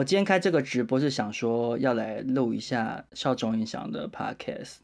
我今天开这个直播是想说要来录一下少中印象的 podcast。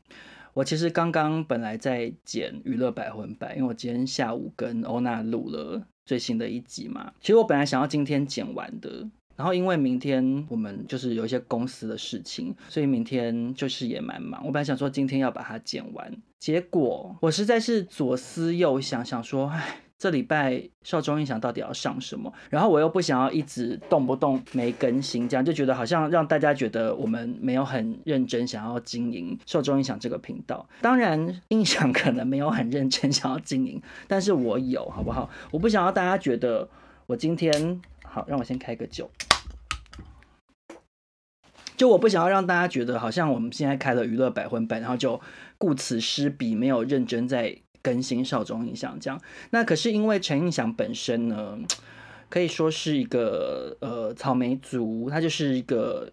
我其实刚刚本来在剪娱乐百分百，因为我今天下午跟欧娜录了最新的一集嘛。其实我本来想要今天剪完的，然后因为明天我们就是有一些公司的事情，所以明天就是也蛮忙。我本来想说今天要把它剪完，结果我实在是左思右想，想说，唉。这礼拜少中印象到底要上什么？然后我又不想要一直动不动没更新，这样就觉得好像让大家觉得我们没有很认真想要经营少中印象这个频道。当然，印象可能没有很认真想要经营，但是我有，好不好？我不想要大家觉得我今天好，让我先开个酒。就我不想要让大家觉得好像我们现在开了娱乐百分百，然后就顾此失彼，没有认真在。更新少中印象这样，那可是因为陈印象本身呢，可以说是一个呃草莓族，他就是一个。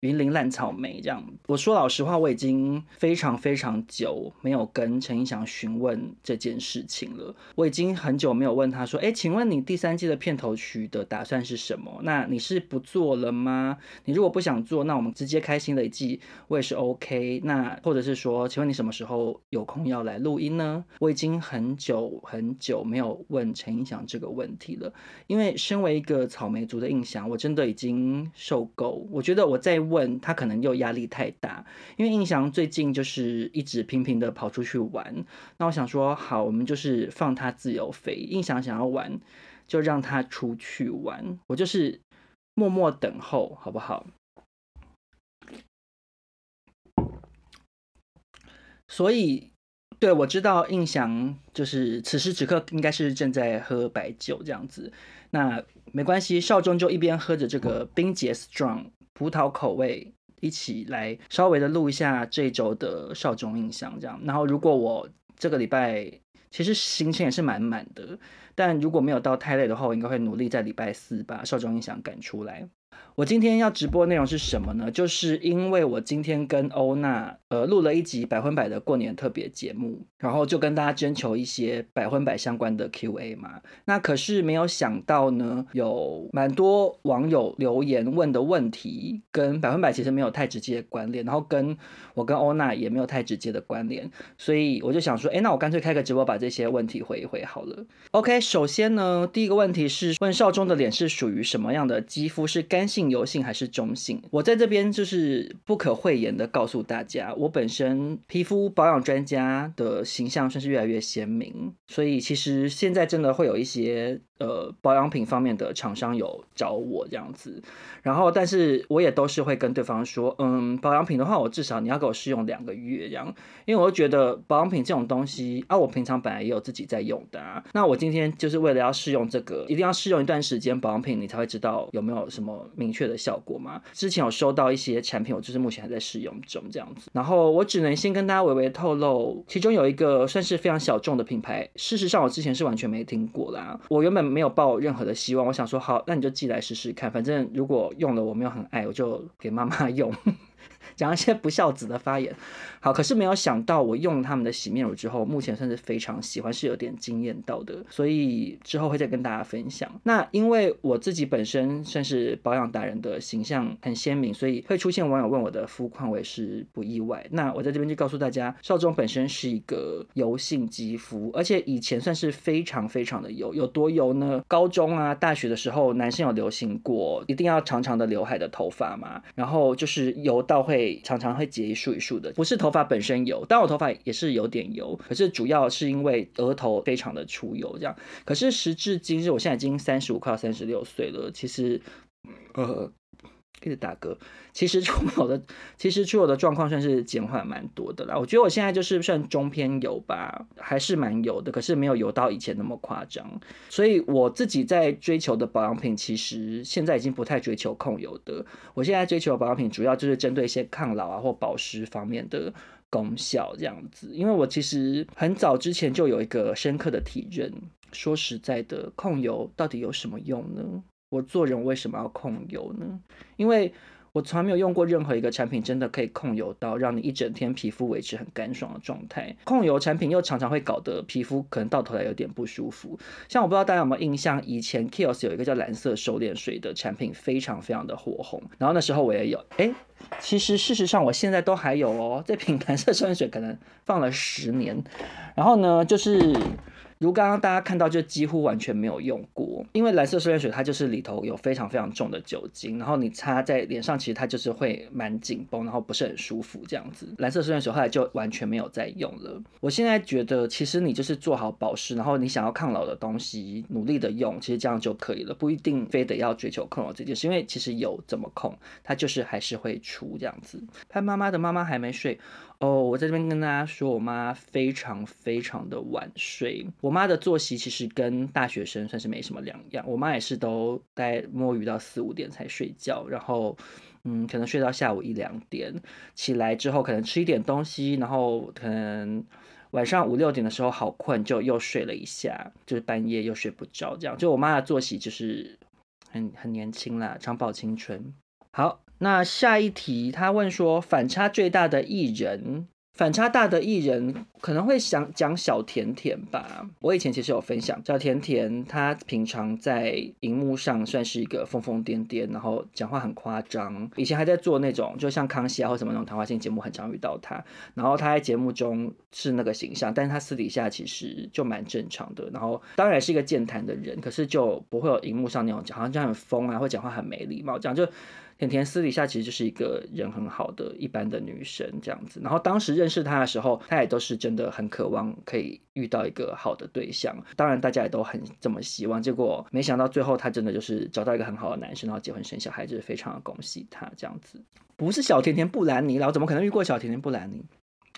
云林烂草莓这样，我说老实话，我已经非常非常久没有跟陈印祥询问这件事情了。我已经很久没有问他说，哎，请问你第三季的片头曲的打算是什么？那你是不做了吗？你如果不想做，那我们直接开新的一季，我也是 OK。那或者是说，请问你什么时候有空要来录音呢？我已经很久很久没有问陈印祥这个问题了，因为身为一个草莓族的印象，我真的已经受够。我觉得我在。问他可能又压力太大，因为印象最近就是一直频频的跑出去玩。那我想说，好，我们就是放他自由飞。印象想要玩，就让他出去玩。我就是默默等候，好不好？所以，对，我知道印象就是此时此刻应该是正在喝白酒这样子。那没关系，少中就一边喝着这个冰结 strong。葡萄口味，一起来稍微的录一下这周的少中印象，这样。然后如果我这个礼拜其实行程也是满满的，但如果没有到太累的话，我应该会努力在礼拜四把少中印象赶出来。我今天要直播内容是什么呢？就是因为我今天跟欧娜呃录了一集百分百的过年特别节目，然后就跟大家征求一些百分百相关的 Q&A 嘛。那可是没有想到呢，有蛮多网友留言问的问题跟百分百其实没有太直接的关联，然后跟我跟欧娜也没有太直接的关联，所以我就想说，哎，那我干脆开个直播把这些问题回一回好了。OK，首先呢，第一个问题是问少中的脸是属于什么样的肌肤？是干性？油性还是中性？我在这边就是不可讳言的告诉大家，我本身皮肤保养专家的形象算是越来越鲜明，所以其实现在真的会有一些呃保养品方面的厂商有找我这样子，然后但是我也都是会跟对方说，嗯，保养品的话，我至少你要给我试用两个月这样，因为我觉得保养品这种东西啊，我平常本来也有自己在用的啊，那我今天就是为了要试用这个，一定要试用一段时间保养品，你才会知道有没有什么明确。的效果吗？之前有收到一些产品，我就是目前还在试用中这样子。然后我只能先跟大家微微透露，其中有一个算是非常小众的品牌，事实上我之前是完全没听过啦。我原本没有抱任何的希望，我想说好，那你就寄来试试看，反正如果用了我没有很爱，我就给妈妈用。讲一些不孝子的发言，好，可是没有想到我用他们的洗面乳之后，目前算是非常喜欢，是有点惊艳到的，所以之后会再跟大家分享。那因为我自己本身算是保养达人的形象很鲜明，所以会出现网友问我的肤况，我也是不意外。那我在这边就告诉大家，少中本身是一个油性肌肤，而且以前算是非常非常的油，有多油呢？高中啊、大学的时候，男生有流行过一定要长长的刘海的头发嘛，然后就是油到会。常常会结一束一束的，不是头发本身油，但我头发也是有点油，可是主要是因为额头非常的出油这样。可是时至今日，我现在已经三十五快要三十六岁了，其实，呃。一直打嗝，其实出油的，其实出油的状况算是减缓蛮多的啦。我觉得我现在就是算中偏油吧，还是蛮油的，可是没有油到以前那么夸张。所以我自己在追求的保养品，其实现在已经不太追求控油的。我现在追求的保养品，主要就是针对一些抗老啊或保湿方面的功效这样子。因为我其实很早之前就有一个深刻的体认，说实在的，控油到底有什么用呢？我做人为什么要控油呢？因为我从来没有用过任何一个产品，真的可以控油到让你一整天皮肤维持很干爽的状态。控油产品又常常会搞得皮肤可能到头来有点不舒服。像我不知道大家有没有印象，以前 Kiehl's 有一个叫蓝色收敛水的产品，非常非常的火红。然后那时候我也有，哎，其实事实上我现在都还有哦，这瓶 蓝色收敛水可能放了十年。然后呢，就是。如刚刚大家看到，就几乎完全没有用过，因为蓝色收敛水它就是里头有非常非常重的酒精，然后你擦在脸上，其实它就是会蛮紧绷，然后不是很舒服这样子。蓝色收敛水后来就完全没有再用了。我现在觉得，其实你就是做好保湿，然后你想要抗老的东西，努力的用，其实这样就可以了，不一定非得要追求控油这件事，因为其实有怎么控，它就是还是会出这样子。潘妈妈的妈妈还没睡。哦我在这边跟大家说，我妈非常非常的晚睡。我妈的作息其实跟大学生算是没什么两样。我妈也是都待摸鱼到四五点才睡觉，然后嗯，可能睡到下午一两点，起来之后可能吃一点东西，然后可能晚上五六点的时候好困，就又睡了一下，就是半夜又睡不着，这样。就我妈的作息就是很很年轻啦，长保青春。好。那下一题，他问说，反差最大的艺人，反差大的艺人可能会想讲小甜甜吧。我以前其实有分享，小甜甜她平常在荧幕上算是一个疯疯癫癫，然后讲话很夸张。以前还在做那种，就像康熙啊或什么那种谈话性节目，很常遇到她。然后她在节目中是那个形象，但是她私底下其实就蛮正常的。然后当然是一个健谈的人，可是就不会有荧幕上那种讲，好像就很疯啊，或讲话很没礼貌这样就。甜甜私底下其实就是一个人很好的一般的女生这样子，然后当时认识她的时候，她也都是真的很渴望可以遇到一个好的对象，当然大家也都很这么希望，结果没想到最后她真的就是找到一个很好的男生，然后结婚生小孩，就是非常的恭喜她这样子。不是小甜甜布兰妮啦，我怎么可能遇过小甜甜布兰妮？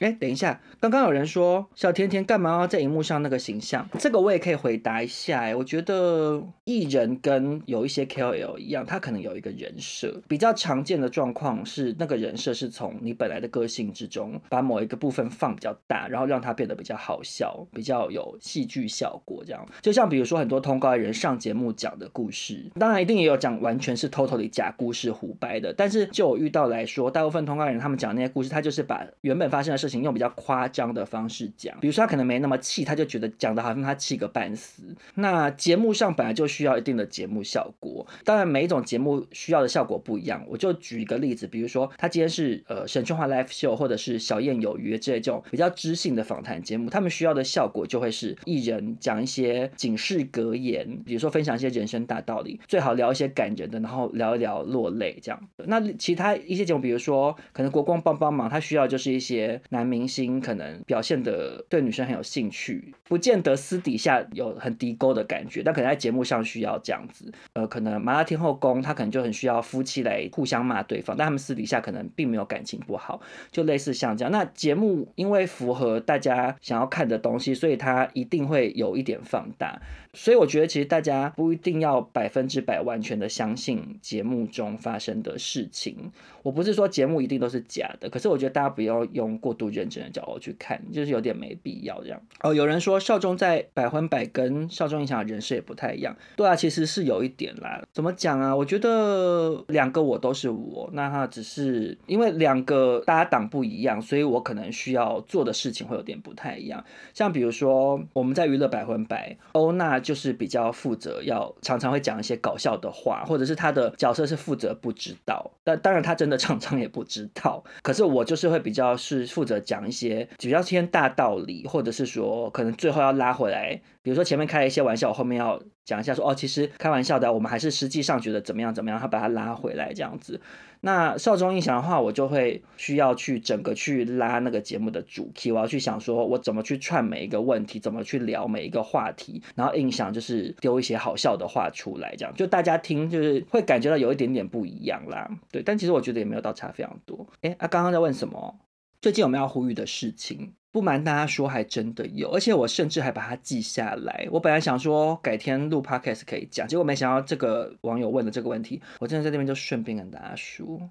哎，等一下，刚刚有人说小甜甜干嘛要在荧幕上那个形象？这个我也可以回答一下。哎，我觉得艺人跟有一些 KOL 一样，他可能有一个人设。比较常见的状况是，那个人设是从你本来的个性之中，把某一个部分放比较大，然后让它变得比较好笑，比较有戏剧效果。这样，就像比如说很多通告人上节目讲的故事，当然一定也有讲完全是 totally 假故事胡掰的。但是就我遇到来说，大部分通告人他们讲那些故事，他就是把原本发生的事情。用比较夸张的方式讲，比如说他可能没那么气，他就觉得讲的好像他气个半死。那节目上本来就需要一定的节目效果，当然每一种节目需要的效果不一样。我就举一个例子，比如说他今天是呃沈春华 Live Show 或者是小燕有约这种比较知性的访谈节目，他们需要的效果就会是艺人讲一些警示格言，比如说分享一些人生大道理，最好聊一些感人的，然后聊一聊落泪这样。那其他一些节目，比如说可能国光帮帮忙，他需要就是一些男。男明星可能表现的对女生很有兴趣，不见得私底下有很低沟的感觉，但可能在节目上需要这样子。呃，可能麻辣天后宫他可能就很需要夫妻来互相骂对方，但他们私底下可能并没有感情不好，就类似像这样。那节目因为符合大家想要看的东西，所以他一定会有一点放大。所以我觉得其实大家不一定要百分之百完全的相信节目中发生的事情。我不是说节目一定都是假的，可是我觉得大家不要用过度认真的角度去看，就是有点没必要这样。哦，有人说少中在百分百跟少中印象的人设也不太一样。对啊，其实是有一点啦。怎么讲啊？我觉得两个我都是我，那他只是因为两个搭档不一样，所以我可能需要做的事情会有点不太一样。像比如说我们在娱乐百分百，欧娜就是比较负责要常常会讲一些搞笑的话，或者是他的角色是负责不知道，但当然他真的常常也不知道。可是我就是会比较是负责。讲一些比较偏大道理，或者是说可能最后要拉回来，比如说前面开了一些玩笑，我后面要讲一下说哦，其实开玩笑的，我们还是实际上觉得怎么样怎么样，他把它拉回来这样子。那少中印象的话，我就会需要去整个去拉那个节目的主题，我要去想说我怎么去串每一个问题，怎么去聊每一个话题，然后印象就是丢一些好笑的话出来，这样就大家听就是会感觉到有一点点不一样啦。对，但其实我觉得也没有到差非常多。哎，啊，刚刚在问什么？最近有没有要呼吁的事情？不瞒大家说，还真的有，而且我甚至还把它记下来。我本来想说改天录 podcast 可以讲，结果没想到这个网友问的这个问题，我真的在那边就顺便跟大家说。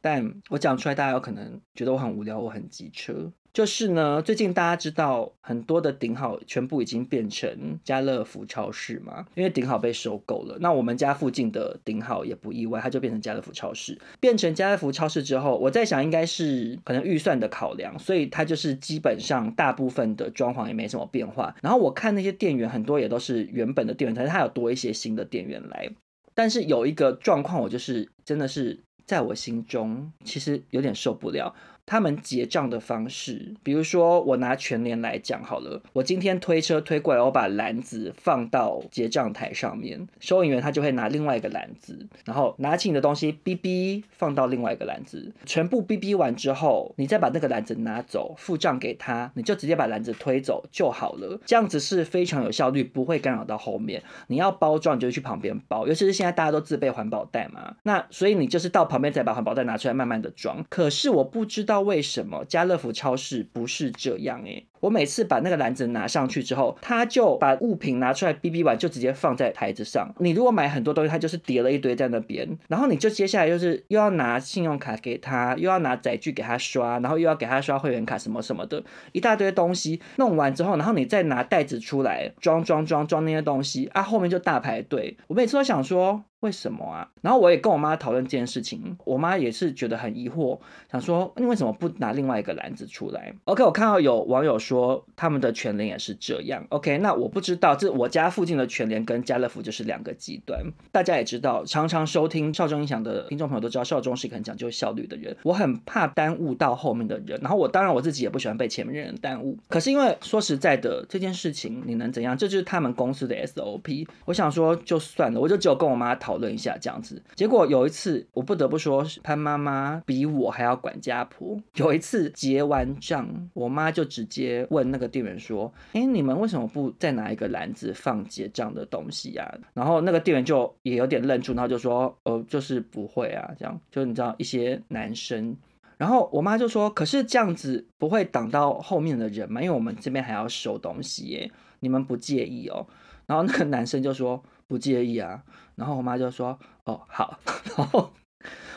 但我讲出来，大家有可能觉得我很无聊，我很机车。就是呢，最近大家知道很多的顶好全部已经变成家乐福超市嘛，因为顶好被收购了。那我们家附近的顶好也不意外，它就变成家乐福超市。变成家乐福超市之后，我在想应该是可能预算的考量，所以它就是基本上大部分的装潢也没什么变化。然后我看那些店员很多也都是原本的店员，但是它有多一些新的店员来。但是有一个状况，我就是真的是在我心中其实有点受不了。他们结账的方式，比如说我拿全联来讲好了，我今天推车推过来，我把篮子放到结账台上面，收银员他就会拿另外一个篮子，然后拿起你的东西，哔哔放到另外一个篮子，全部哔哔完之后，你再把那个篮子拿走，付账给他，你就直接把篮子推走就好了。这样子是非常有效率，不会干扰到后面。你要包装，你就去旁边包，尤其是现在大家都自备环保袋嘛，那所以你就是到旁边再把环保袋拿出来，慢慢的装。可是我不知道。不知道为什么家乐福超市不是这样诶？我每次把那个篮子拿上去之后，他就把物品拿出来哔哔完，就直接放在台子上。你如果买很多东西，他就是叠了一堆在那边，然后你就接下来就是又要拿信用卡给他，又要拿载具给他刷，然后又要给他刷会员卡什么什么的，一大堆东西弄完之后，然后你再拿袋子出来装装装装那些东西啊，后面就大排队。我每次都想说。为什么啊？然后我也跟我妈讨论这件事情，我妈也是觉得很疑惑，想说你为什么不拿另外一个篮子出来？OK，我看到有网友说他们的全联也是这样。OK，那我不知道，这我家附近的全联跟家乐福就是两个极端。大家也知道，常常收听少中音响的听众朋友都知道，少中是一个很讲究效率的人，我很怕耽误到后面的人。然后我当然我自己也不喜欢被前面的人耽误。可是因为说实在的，这件事情你能怎样？这就是他们公司的 SOP。我想说就算了，我就只有跟我妈讨。讨论一下这样子，结果有一次我不得不说，潘妈妈比我还要管家婆。有一次结完账，我妈就直接问那个店员说：“哎，你们为什么不再拿一个篮子放结账的东西呀？”然后那个店员就也有点愣住，然后就说：“哦，就是不会啊，这样就你知道一些男生。”然后我妈就说：“可是这样子不会挡到后面的人吗？因为我们这边还要收东西耶，你们不介意哦？”然后那个男生就说。不介意啊，然后我妈就说：“哦，好。”然后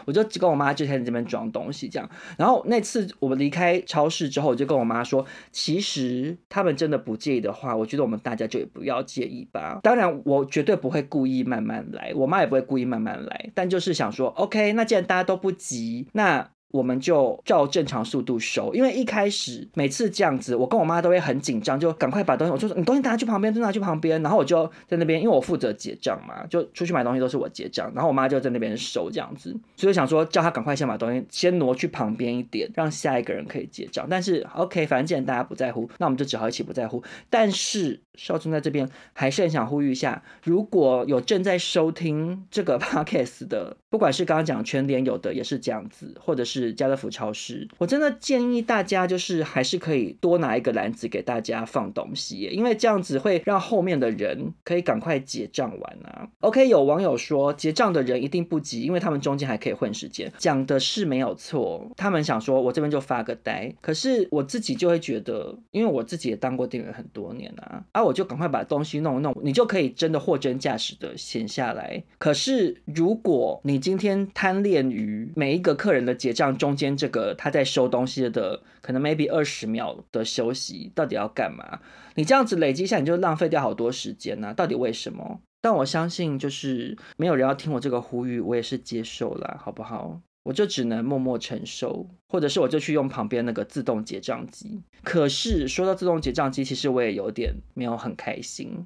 我就跟我妈就在这边装东西，这样。然后那次我们离开超市之后，我就跟我妈说：“其实他们真的不介意的话，我觉得我们大家就也不要介意吧。当然，我绝对不会故意慢慢来，我妈也不会故意慢慢来，但就是想说，OK，那既然大家都不急，那。”我们就照正常速度收，因为一开始每次这样子，我跟我妈都会很紧张，就赶快把东西，我就说你东西拿去旁边，就拿去旁边，然后我就在那边，因为我负责结账嘛，就出去买东西都是我结账，然后我妈就在那边收这样子，所以想说叫她赶快先把东西先挪去旁边一点，让下一个人可以结账。但是 OK，反正既然大家不在乎，那我们就只好一起不在乎。但是少中在这边还是很想呼吁一下，如果有正在收听这个 Podcast 的，不管是刚刚讲全联有的也是这样子，或者是。是家乐福超市，我真的建议大家就是还是可以多拿一个篮子给大家放东西，因为这样子会让后面的人可以赶快结账完啊。OK，有网友说结账的人一定不急，因为他们中间还可以混时间，讲的是没有错。他们想说我这边就发个呆，可是我自己就会觉得，因为我自己也当过店员很多年啊，啊，我就赶快把东西弄一弄，你就可以真的货真价实的闲下来。可是如果你今天贪恋于每一个客人的结账，中间这个他在收东西的可能 maybe 二十秒的休息，到底要干嘛？你这样子累积一下，你就浪费掉好多时间呢、啊。到底为什么？但我相信就是没有人要听我这个呼吁，我也是接受了，好不好？我就只能默默承受，或者是我就去用旁边那个自动结账机。可是说到自动结账机，其实我也有点没有很开心，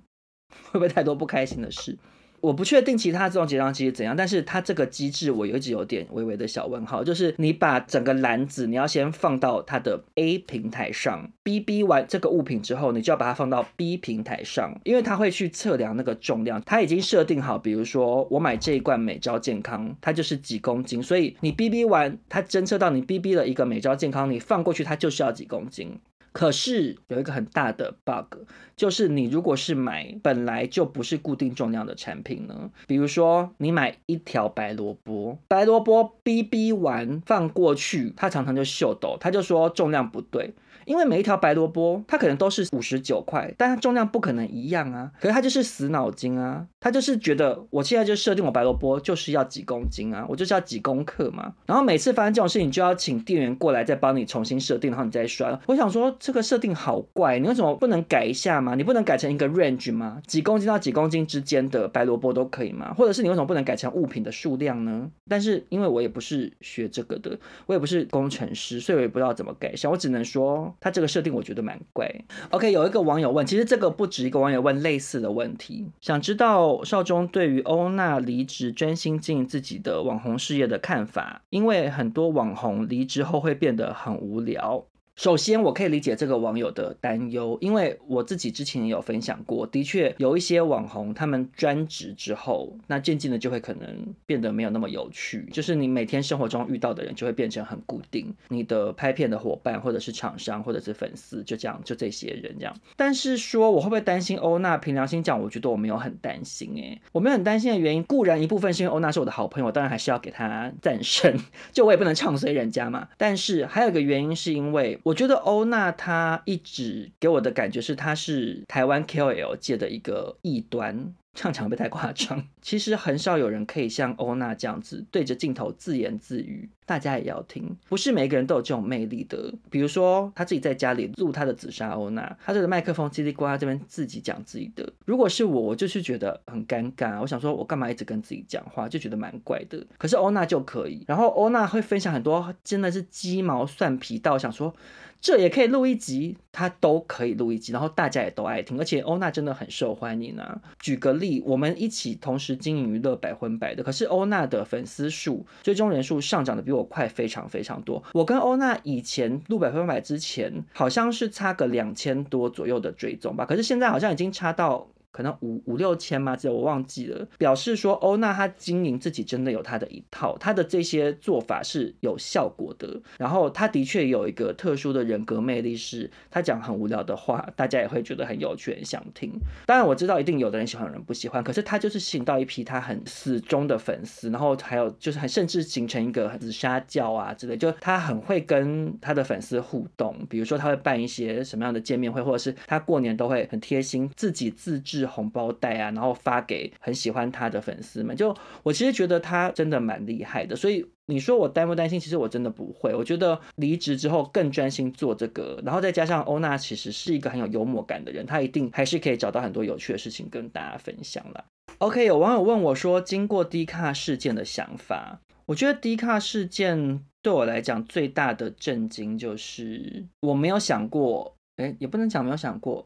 会不会太多不开心的事？我不确定其他这种结账机是怎样，但是它这个机制我一直有点微微的小问号，就是你把整个篮子你要先放到它的 A 平台上，BB 完这个物品之后，你就要把它放到 B 平台上，因为它会去测量那个重量，它已经设定好，比如说我买这一罐美招健康，它就是几公斤，所以你 BB 完，它侦测到你 BB 了一个美招健康，你放过去它就是要几公斤。可是有一个很大的 bug，就是你如果是买本来就不是固定重量的产品呢，比如说你买一条白萝卜，白萝卜 BB 完放过去，它常常就秀逗，它就说重量不对。因为每一条白萝卜它可能都是五十九块，但它重量不可能一样啊。可是他就是死脑筋啊，他就是觉得我现在就设定我白萝卜就是要几公斤啊，我就是要几公克嘛。然后每次发生这种事情，就要请店员过来再帮你重新设定，然后你再摔。我想说这个设定好怪，你为什么不能改一下吗？你不能改成一个 range 吗？几公斤到几公斤之间的白萝卜都可以吗？或者是你为什么不能改成物品的数量呢？但是因为我也不是学这个的，我也不是工程师，所以我也不知道怎么改善。我只能说他这个设定我觉得蛮怪。OK，有一个网友问，其实这个不止一个网友问类似的问题，想知道少中对于欧娜离职专心经营自己的网红事业的看法，因为很多网红离职后会变得很无聊。首先，我可以理解这个网友的担忧，因为我自己之前也有分享过，的确有一些网红，他们专职之后，那渐渐的就会可能变得没有那么有趣，就是你每天生活中遇到的人就会变成很固定，你的拍片的伙伴或者是厂商或者是粉丝，就这样，就这些人这样。但是说我会不会担心欧娜？凭良心讲，我觉得我没有很担心诶，我没有很担心的原因，固然一部分是因为欧娜是我的好朋友，当然还是要给她赞声，就我也不能唱衰人家嘛。但是还有一个原因是因为。我觉得欧娜她一直给我的感觉是，她是台湾 KOL 界的一个异端。唱场会不会太夸张？其实很少有人可以像欧娜这样子对着镜头自言自语，大家也要听。不是每个人都有这种魅力的。比如说，他自己在家里录他的紫砂欧娜，他这个麦克风叽里呱啦这边自己讲自己的。如果是我，我就是觉得很尴尬。我想说，我干嘛一直跟自己讲话，就觉得蛮怪的。可是欧娜就可以。然后欧娜会分享很多，真的是鸡毛蒜皮到想说。这也可以录一集，他都可以录一集，然后大家也都爱听，而且欧娜真的很受欢迎啊。举个例，我们一起同时经营娱乐百分百的，可是欧娜的粉丝数、追踪人数上涨的比我快非常非常多。我跟欧娜以前录百分百之前，好像是差个两千多左右的追踪吧，可是现在好像已经差到。可能五五六千吗？这我忘记了。表示说欧娜她经营自己真的有她的一套，她的这些做法是有效果的。然后她的确有一个特殊的人格魅力，是她讲很无聊的话，大家也会觉得很有趣、很想听。当然我知道一定有的人喜欢，有人不喜欢。可是她就是吸引到一批她很死忠的粉丝，然后还有就是很甚至形成一个紫砂教啊之类，就她很会跟她的粉丝互动。比如说她会办一些什么样的见面会，或者是她过年都会很贴心自己自制。是红包袋啊，然后发给很喜欢他的粉丝们。就我其实觉得他真的蛮厉害的，所以你说我担不担心？其实我真的不会。我觉得离职之后更专心做这个，然后再加上欧娜其实是一个很有幽默感的人，她一定还是可以找到很多有趣的事情跟大家分享了。OK，有网友问我说，经过 D 卡事件的想法，我觉得 D 卡事件对我来讲最大的震惊就是我没有想过，哎，也不能讲没有想过。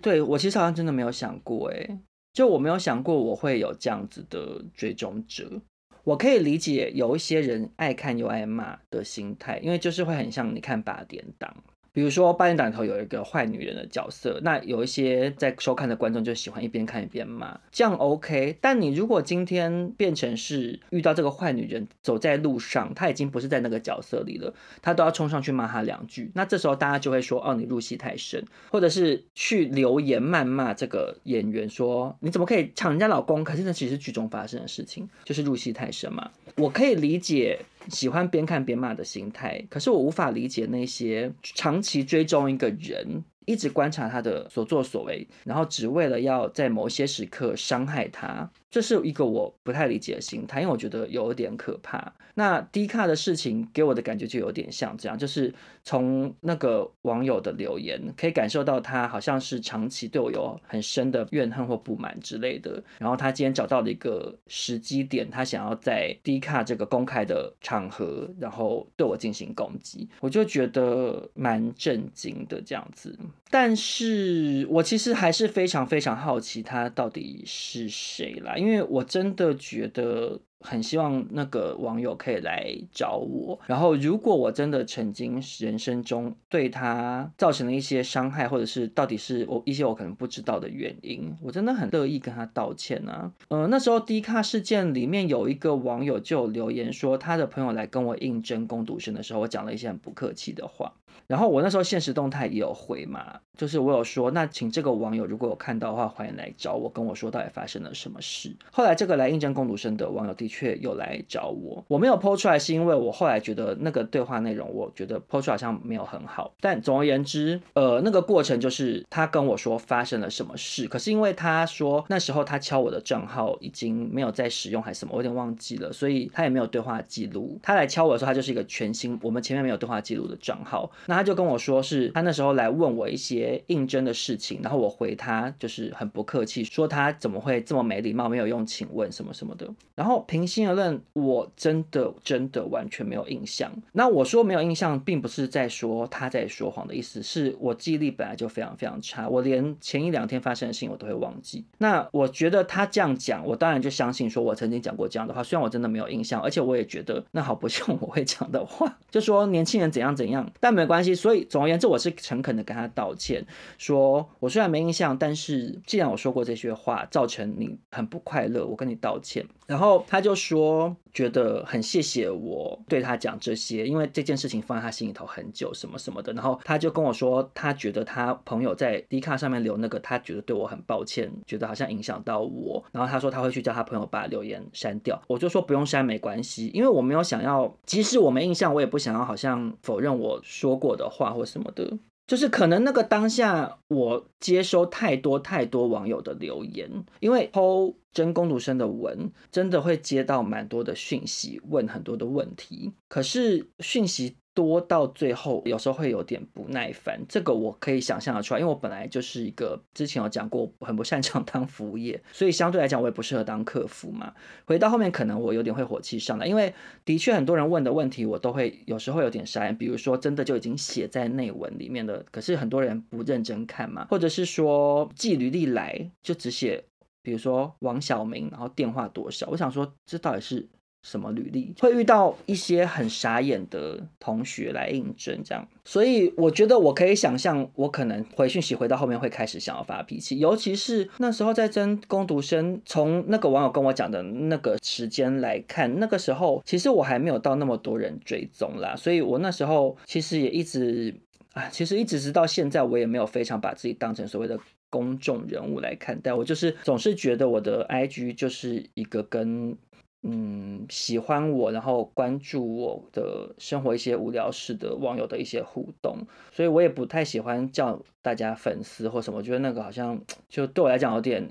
对，我其实好像真的没有想过，哎，就我没有想过我会有这样子的追踪者。我可以理解有一些人爱看又爱骂的心态，因为就是会很像你看八点档。比如说八点档里头有一个坏女人的角色，那有一些在收看的观众就喜欢一边看一边骂，这样 OK。但你如果今天变成是遇到这个坏女人走在路上，她已经不是在那个角色里了，她都要冲上去骂她两句，那这时候大家就会说哦，你入戏太深，或者是去留言谩骂这个演员说你怎么可以抢人家老公？可是那其实剧中发生的事情，就是入戏太深嘛。我可以理解。喜欢边看边骂的心态，可是我无法理解那些长期追踪一个人，一直观察他的所作所为，然后只为了要在某些时刻伤害他。这是一个我不太理解的心态，因为我觉得有点可怕。那 D 卡的事情给我的感觉就有点像这样，就是从那个网友的留言可以感受到他好像是长期对我有很深的怨恨或不满之类的。然后他今天找到了一个时机点，他想要在 D 卡这个公开的场合，然后对我进行攻击，我就觉得蛮震惊的这样子。但是我其实还是非常非常好奇他到底是谁啦。因为我真的觉得很希望那个网友可以来找我，然后如果我真的曾经人生中对他造成了一些伤害，或者是到底是我一些我可能不知道的原因，我真的很乐意跟他道歉啊。呃，那时候 D 卡事件里面有一个网友就留言说，他的朋友来跟我应征攻读生的时候，我讲了一些很不客气的话。然后我那时候现实动态也有回嘛，就是我有说，那请这个网友如果有看到的话，欢迎来找我，跟我说到底发生了什么事。后来这个来应征攻读生的网友的确有来找我，我没有 po 出来，是因为我后来觉得那个对话内容，我觉得 po 出来好像没有很好。但总而言之，呃，那个过程就是他跟我说发生了什么事，可是因为他说那时候他敲我的账号已经没有在使用还是什么，我有点忘记了，所以他也没有对话记录。他来敲我的时候，他就是一个全新，我们前面没有对话记录的账号，那他就跟我说，是他那时候来问我一些应征的事情，然后我回他就是很不客气，说他怎么会这么没礼貌，没有用请问什么什么的。然后平心而论，我真的真的完全没有印象。那我说没有印象，并不是在说他在说谎的意思，是我记忆力本来就非常非常差，我连前一两天发生的事情我都会忘记。那我觉得他这样讲，我当然就相信说我曾经讲过这样的话，虽然我真的没有印象，而且我也觉得那好不像我会讲的话，就说年轻人怎样怎样，但没关关系，所以。总而言之，我是诚恳的跟他道歉，说我虽然没印象，但是既然我说过这些话，造成你很不快乐，我跟你道歉。然后他就说觉得很谢谢我对他讲这些，因为这件事情放在他心里头很久，什么什么的。然后他就跟我说，他觉得他朋友在 D 卡上面留那个，他觉得对我很抱歉，觉得好像影响到我。然后他说他会去叫他朋友把留言删掉。我就说不用删，没关系，因为我没有想要，即使我没印象，我也不想要好像否认我说过的话或什么的。就是可能那个当下，我接收太多太多网友的留言，因为剖真工读生的文，真的会接到蛮多的讯息，问很多的问题，可是讯息。多到最后，有时候会有点不耐烦，这个我可以想象得出来，因为我本来就是一个之前有讲过很不擅长当服务业，所以相对来讲我也不适合当客服嘛。回到后面可能我有点会火气上来，因为的确很多人问的问题我都会有时候有点傻眼，比如说真的就已经写在内文里面的，可是很多人不认真看嘛，或者是说寄履历来就只写，比如说王小明，然后电话多少，我想说这到底是。什么履历会遇到一些很傻眼的同学来应征，这样，所以我觉得我可以想象，我可能回讯息回到后面会开始想要发脾气，尤其是那时候在争攻读生，从那个网友跟我讲的那个时间来看，那个时候其实我还没有到那么多人追踪啦，所以我那时候其实也一直啊，其实一直直到现在，我也没有非常把自己当成所谓的公众人物来看待，我就是总是觉得我的 IG 就是一个跟。嗯，喜欢我，然后关注我的生活一些无聊事的网友的一些互动，所以我也不太喜欢叫大家粉丝或什么，我觉得那个好像就对我来讲有点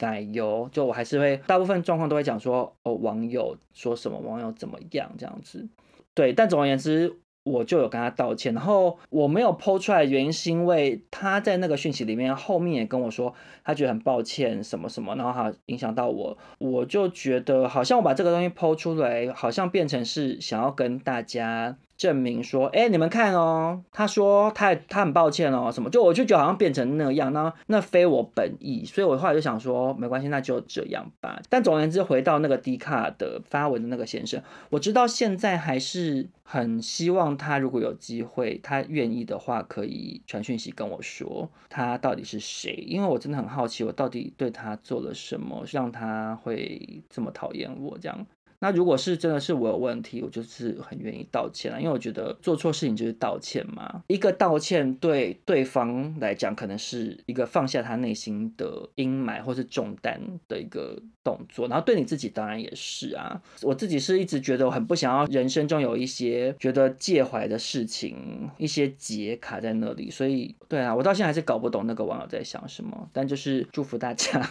奶油，就我还是会大部分状况都会讲说哦，网友说什么，网友怎么样这样子，对，但总而言之。我就有跟他道歉，然后我没有剖出来原因是因为他在那个讯息里面后面也跟我说，他觉得很抱歉什么什么，然后他影响到我，我就觉得好像我把这个东西剖出来，好像变成是想要跟大家。证明说，哎，你们看哦，他说他他很抱歉哦，什么就我就觉得好像变成那样，那那非我本意，所以我后来就想说，没关系，那就这样吧。但总而言之，回到那个 D 卡的发文的那个先生，我知道现在还是很希望他如果有机会，他愿意的话，可以传讯息跟我说他到底是谁，因为我真的很好奇，我到底对他做了什么，让他会这么讨厌我这样。那如果是真的是我有问题，我就是很愿意道歉了，因为我觉得做错事情就是道歉嘛。一个道歉对对方来讲，可能是一个放下他内心的阴霾或是重担的一个动作，然后对你自己当然也是啊。我自己是一直觉得我很不想要人生中有一些觉得介怀的事情，一些结卡在那里，所以对啊，我到现在还是搞不懂那个网友在想什么，但就是祝福大家。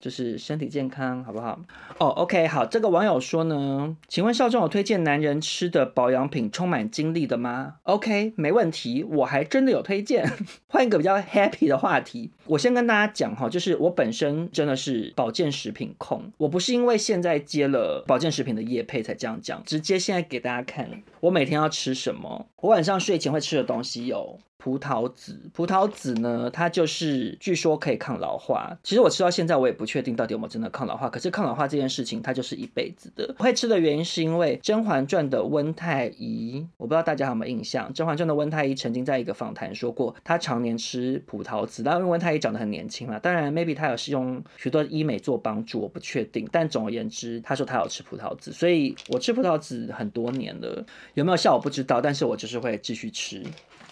就是身体健康，好不好？哦、，OK，好。这个网友说呢，请问少壮有推荐男人吃的保养品充满精力的吗？OK，没问题，我还真的有推荐。换一个比较 happy 的话题，我先跟大家讲哈，就是我本身真的是保健食品控，我不是因为现在接了保健食品的业配才这样讲，直接现在给大家看，我每天要吃什么，我晚上睡前会吃的东西有葡萄籽，葡萄籽呢，它就是据说可以抗老化。其实我吃到现在，我也不确定到底有没有真的抗老化。可是抗老化这件事情，它就是一辈子的。会吃的原因是因为《甄嬛传》的温太医，我不知道大家有没有印象，《甄嬛传》的温太医曾经在一个访谈说过，他常年吃葡萄籽。当然，温太医长得很年轻嘛，当然 maybe 他有是用许多医美做帮助，我不确定。但总而言之，他说他有吃葡萄籽，所以我吃葡萄籽很多年了，有没有效我不知道，但是我就是会继续吃。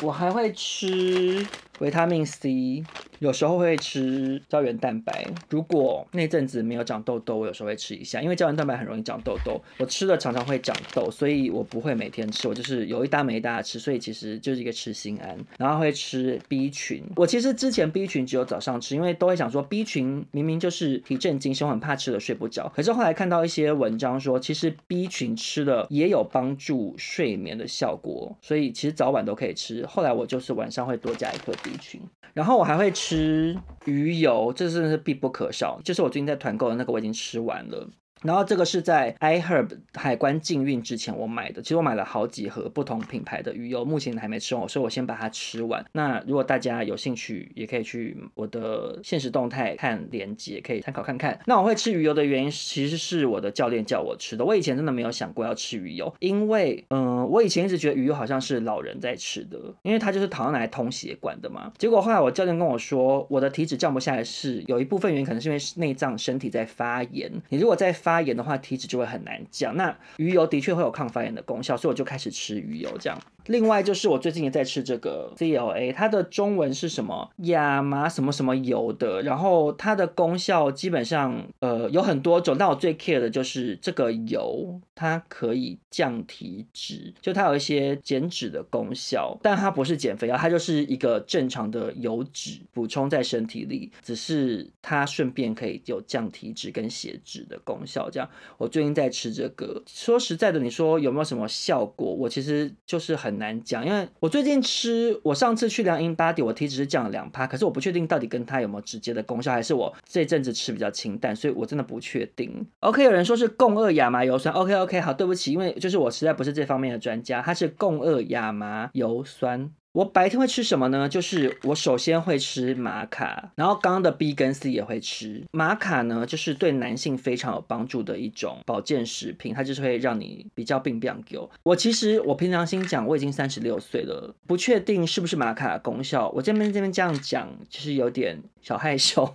我还会吃维他命 C，有时候会吃胶原蛋白。如果那阵子没有长痘痘，我有时候会吃一下，因为胶原蛋白很容易长痘痘。我吃的常常会长痘，所以我不会每天吃，我就是有一搭没一搭吃。所以其实就是一个吃心安。然后会吃 B 群，我其实之前 B 群只有早上吃，因为都会想说 B 群明明就是提振精神，我很怕吃了睡不着。可是后来看到一些文章说，其实 B 群吃了也有帮助睡眠的效果，所以其实早晚都可以吃。后来我就是晚上会多加一颗 B 群，然后我还会吃鱼油，这真的是必不可少。就是我最近在团购的那个，我已经吃完了。然后这个是在 iHerb 海关禁运之前我买的，其实我买了好几盒不同品牌的鱼油，目前还没吃完，所以我先把它吃完。那如果大家有兴趣，也可以去我的现实动态看链接，可以参考看看。那我会吃鱼油的原因，其实是我的教练叫我吃的。我以前真的没有想过要吃鱼油，因为嗯、我以前一直觉得鱼油好像是老人在吃的，因为它就是好像拿来通血管的嘛。结果后来我教练跟我说，我的体脂降不下来是有一部分原因，可能是因为内脏身体在发炎。你如果在发发炎的话，体脂就会很难降。那鱼油的确会有抗发炎的功效，所以我就开始吃鱼油这样。另外就是我最近也在吃这个 CLA，它的中文是什么亚麻什么什么油的，然后它的功效基本上呃有很多种，但我最 care 的就是这个油，它可以降体脂，就它有一些减脂的功效，但它不是减肥药，它就是一个正常的油脂补充在身体里，只是它顺便可以有降体脂跟血脂的功效。这样，我最近在吃这个，说实在的，你说有没有什么效果？我其实就是很。难讲，因为我最近吃，我上次去量 InBody，我体脂是降了两趴，可是我不确定到底跟它有没有直接的功效，还是我这阵子吃比较清淡，所以我真的不确定。OK，有人说是共二亚麻油酸，OK OK，好，对不起，因为就是我实在不是这方面的专家，它是共二亚麻油酸。我白天会吃什么呢？就是我首先会吃玛卡，然后刚刚的 B 跟 C 也会吃。玛卡呢，就是对男性非常有帮助的一种保健食品，它就是会让你比较病变狗。我其实我平常心讲，我已经三十六岁了，不确定是不是玛卡的功效。我这边这边这样讲，其实有点小害羞。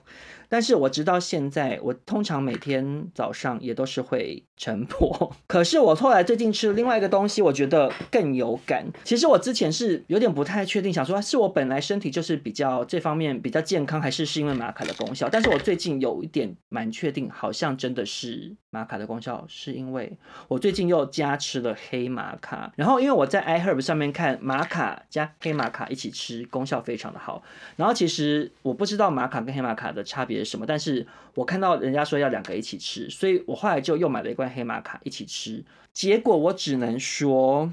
但是我直到现在，我通常每天早上也都是会晨勃。可是我后来最近吃了另外一个东西，我觉得更有感。其实我之前是有点不太确定，想说是我本来身体就是比较这方面比较健康，还是是因为玛卡的功效。但是我最近有一点蛮确定，好像真的是玛卡的功效，是因为我最近又加吃了黑玛卡。然后因为我在 iHerb 上面看玛卡加黑玛卡一起吃，功效非常的好。然后其实我不知道玛卡跟黑玛卡的差别。什么？但是我看到人家说要两个一起吃，所以我后来就又买了一罐黑玛卡一起吃。结果我只能说，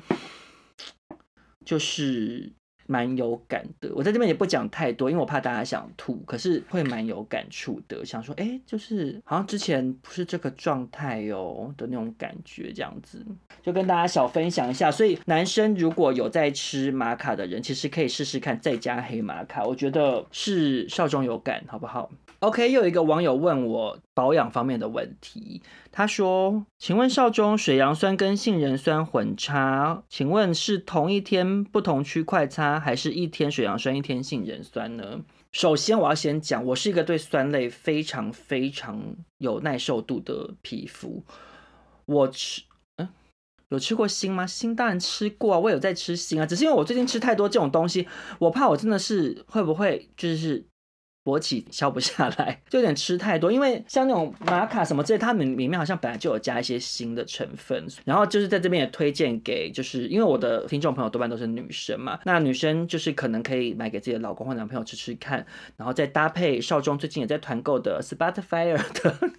就是。蛮有感的，我在这边也不讲太多，因为我怕大家想吐，可是会蛮有感触的。想说，哎，就是好像之前不是这个状态哟的那种感觉，这样子就跟大家小分享一下。所以男生如果有在吃玛卡的人，其实可以试试看再加黑玛卡，我觉得是少中有感，好不好？OK，又有一个网友问我保养方面的问题。他说：“请问少中，水杨酸跟杏仁酸混擦，请问是同一天不同区块擦，还是一天水杨酸一天杏仁酸呢？”首先，我要先讲，我是一个对酸类非常非常有耐受度的皮肤。我吃，嗯，有吃过锌吗？锌当然吃过啊，我有在吃锌啊，只是因为我最近吃太多这种东西，我怕我真的是会不会就是。勃起消不下来，就有点吃太多。因为像那种玛卡什么这些，它们里面好像本来就有加一些新的成分。然后就是在这边也推荐给，就是因为我的听众朋友多半都是女生嘛，那女生就是可能可以买给自己的老公或男朋友吃吃看，然后再搭配少中最近也在团购的 Spotify 的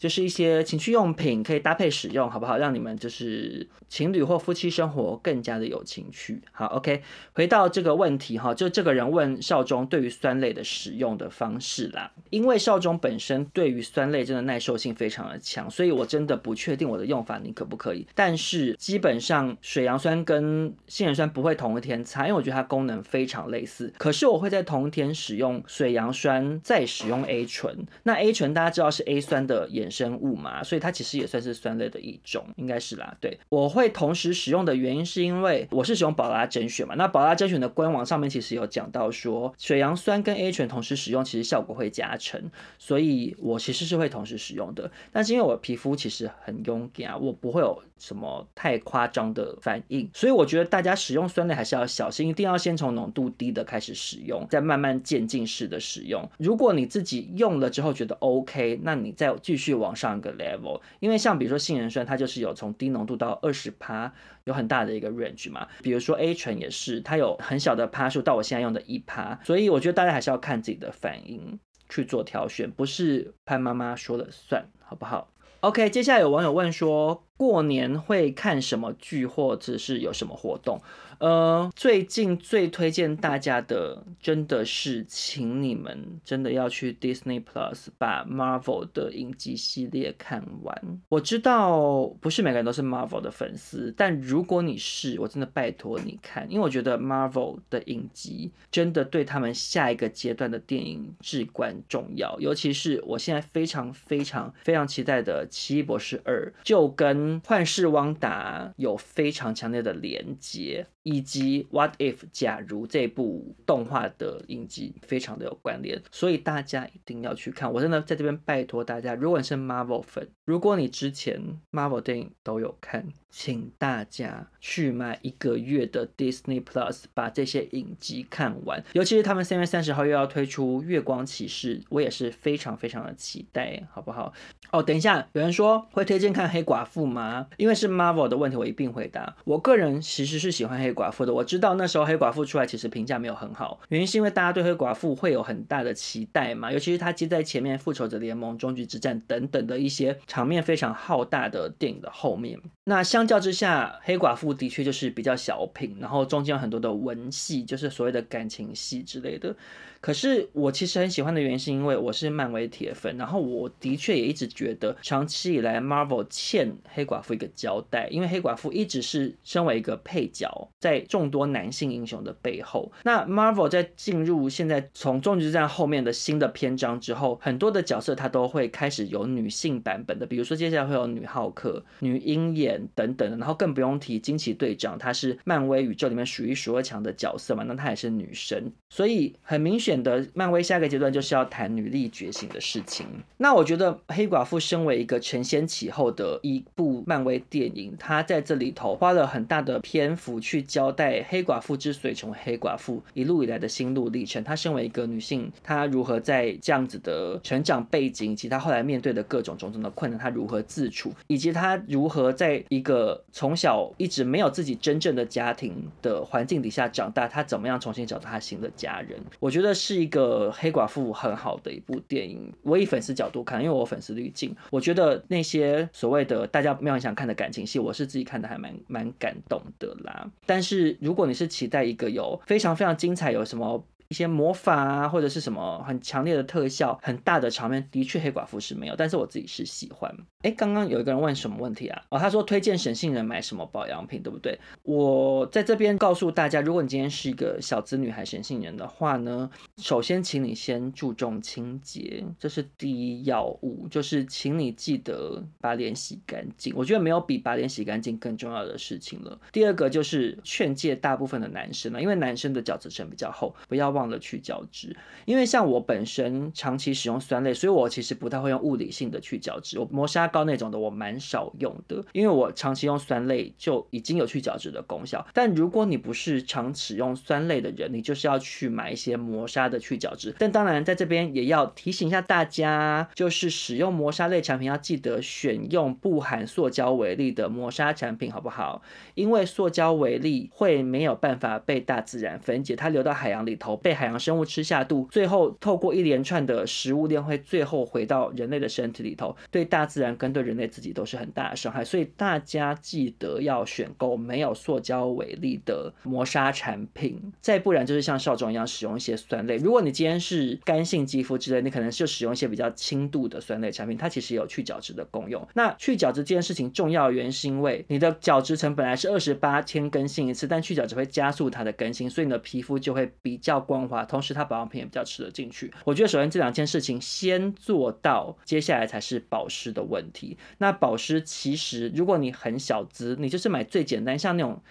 就是一些情趣用品可以搭配使用，好不好？让你们就是情侣或夫妻生活更加的有情趣。好，OK，回到这个问题哈，就这个人问少中对于酸类的使用的方式啦，因为少中本身对于酸类真的耐受性非常的强，所以我真的不确定我的用法你可不可以。但是基本上水杨酸跟杏仁酸不会同一天擦，因为我觉得它功能非常类似。可是我会在同一天使用水杨酸，再使用 A 醇。那 A 醇大家知道是 A 酸的衍生物嘛，所以它其实也算是酸类的一种，应该是啦。对，我会同时使用的原因是因为我是使用宝拉甄选嘛，那宝拉甄选的官网上面其实有讲到说，水杨酸跟 A 醇同时使用其实效果会加成，所以我其实是会同时使用的。但是因为我皮肤其实很敏感，我不会有什么太夸张的反应，所以我觉得大家使用酸类还是要小心，一定要先从浓度低的开始使用，再慢慢渐进式的使用。如果你自己用了之后觉得 OK，那你再继续往上一个 level，因为像比如说杏仁酸，它就是有从低浓度到二十趴，有很大的一个 range 嘛。比如说 A 醇也是，它有很小的趴数到我现在用的一趴，所以我觉得大家还是要看自己的反应去做挑选，不是潘妈妈说了算，好不好？OK，接下来有网友问说，过年会看什么剧，或者是有什么活动？呃，最近最推荐大家的，真的是请你们真的要去 Disney Plus 把 Marvel 的影集系列看完。我知道不是每个人都是 Marvel 的粉丝，但如果你是，我真的拜托你看，因为我觉得 Marvel 的影集真的对他们下一个阶段的电影至关重要。尤其是我现在非常非常非常期待的《奇异博士二》，就跟《幻视汪达》有非常强烈的连接。以及 What If 假如这部动画的影集非常的有关联，所以大家一定要去看。我真的在这边拜托大家，如果你是 Marvel 粉，如果你之前 Marvel 电影都有看，请大家去买一个月的 Disney Plus，把这些影集看完。尤其是他们三月三十号又要推出《月光骑士》，我也是非常非常的期待，好不好？哦，等一下，有人说会推荐看黑寡妇吗？因为是 Marvel 的问题，我一并回答。我个人其实是喜欢黑寡妇的。我知道那时候黑寡妇出来，其实评价没有很好，原因是因为大家对黑寡妇会有很大的期待嘛，尤其是他接在前面《复仇者联盟：终局之战》等等的一些场面非常浩大的电影的后面。那像相较之下，黑寡妇的确就是比较小品，然后中间有很多的文戏，就是所谓的感情戏之类的。可是我其实很喜欢的原因是因为我是漫威铁粉，然后我的确也一直觉得长期以来 Marvel 欠黑寡妇一个交代，因为黑寡妇一直是身为一个配角，在众多男性英雄的背后。那 Marvel 在进入现在从终局之战后面的新的篇章之后，很多的角色他都会开始有女性版本的，比如说接下来会有女浩克、女鹰眼等等的，然后更不用提惊奇队长，她是漫威宇宙里面数一数二强的角色嘛，那她也是女神，所以很明显。显的漫威下一个阶段就是要谈女力觉醒的事情。那我觉得黑寡妇身为一个承先启后的一部漫威电影，她在这里头花了很大的篇幅去交代黑寡妇之所以成为黑寡妇一路以来的心路历程。她身为一个女性，她如何在这样子的成长背景以及她后来面对的各种种种的困难，她如何自处，以及她如何在一个从小一直没有自己真正的家庭的环境底下长大，她怎么样重新找到她新的家人？我觉得。是一个黑寡妇很好的一部电影，我以粉丝角度看，因为我粉丝滤镜，我觉得那些所谓的大家没有很想看的感情戏，我是自己看的还蛮蛮感动的啦。但是如果你是期待一个有非常非常精彩，有什么？一些魔法啊，或者是什么很强烈的特效、很大的场面，的确黑寡妇是没有，但是我自己是喜欢。哎，刚刚有一个人问什么问题啊？哦，他说推荐沈杏仁买什么保养品，对不对？我在这边告诉大家，如果你今天是一个小资女孩沈杏仁的话呢，首先请你先注重清洁，这是第一要务，就是请你记得把脸洗干净。我觉得没有比把脸洗干净更重要的事情了。第二个就是劝诫大部分的男生了，因为男生的角质层比较厚，不要忘。忘了去角质，因为像我本身长期使用酸类，所以我其实不太会用物理性的去角质。我磨砂膏那种的我蛮少用的，因为我长期用酸类就已经有去角质的功效。但如果你不是常使用酸类的人，你就是要去买一些磨砂的去角质。但当然在这边也要提醒一下大家，就是使用磨砂类产品要记得选用不含塑胶微粒的磨砂产品，好不好？因为塑胶微粒会没有办法被大自然分解，它流到海洋里头被被海洋生物吃下肚，最后透过一连串的食物链会最后回到人类的身体里头，对大自然跟对人类自己都是很大的伤害。所以大家记得要选购没有塑胶微粒的磨砂产品，再不然就是像少中一样使用一些酸类。如果你今天是干性肌肤之类，你可能就使用一些比较轻度的酸类产品，它其实有去角质的功用。那去角质这件事情重要原因是因为你的角质层本来是二十八天更新一次，但去角质会加速它的更新，所以你的皮肤就会比较光同时它保养品也比较吃得进去。我觉得首先这两件事情先做到，接下来才是保湿的问题。那保湿其实如果你很小资，你就是买最简单，像那种。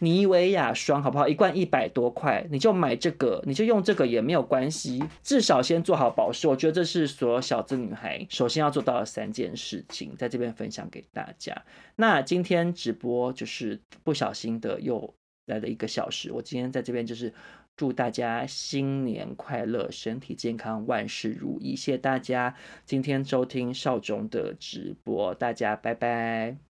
妮维雅霜好不好？一罐一百多块，你就买这个，你就用这个也没有关系。至少先做好保湿，我觉得这是所有小资女孩首先要做到的三件事情，在这边分享给大家。那今天直播就是不小心的又来了一个小时，我今天在这边就是祝大家新年快乐，身体健康，万事如意。谢谢大家今天收听少总的直播，大家拜拜。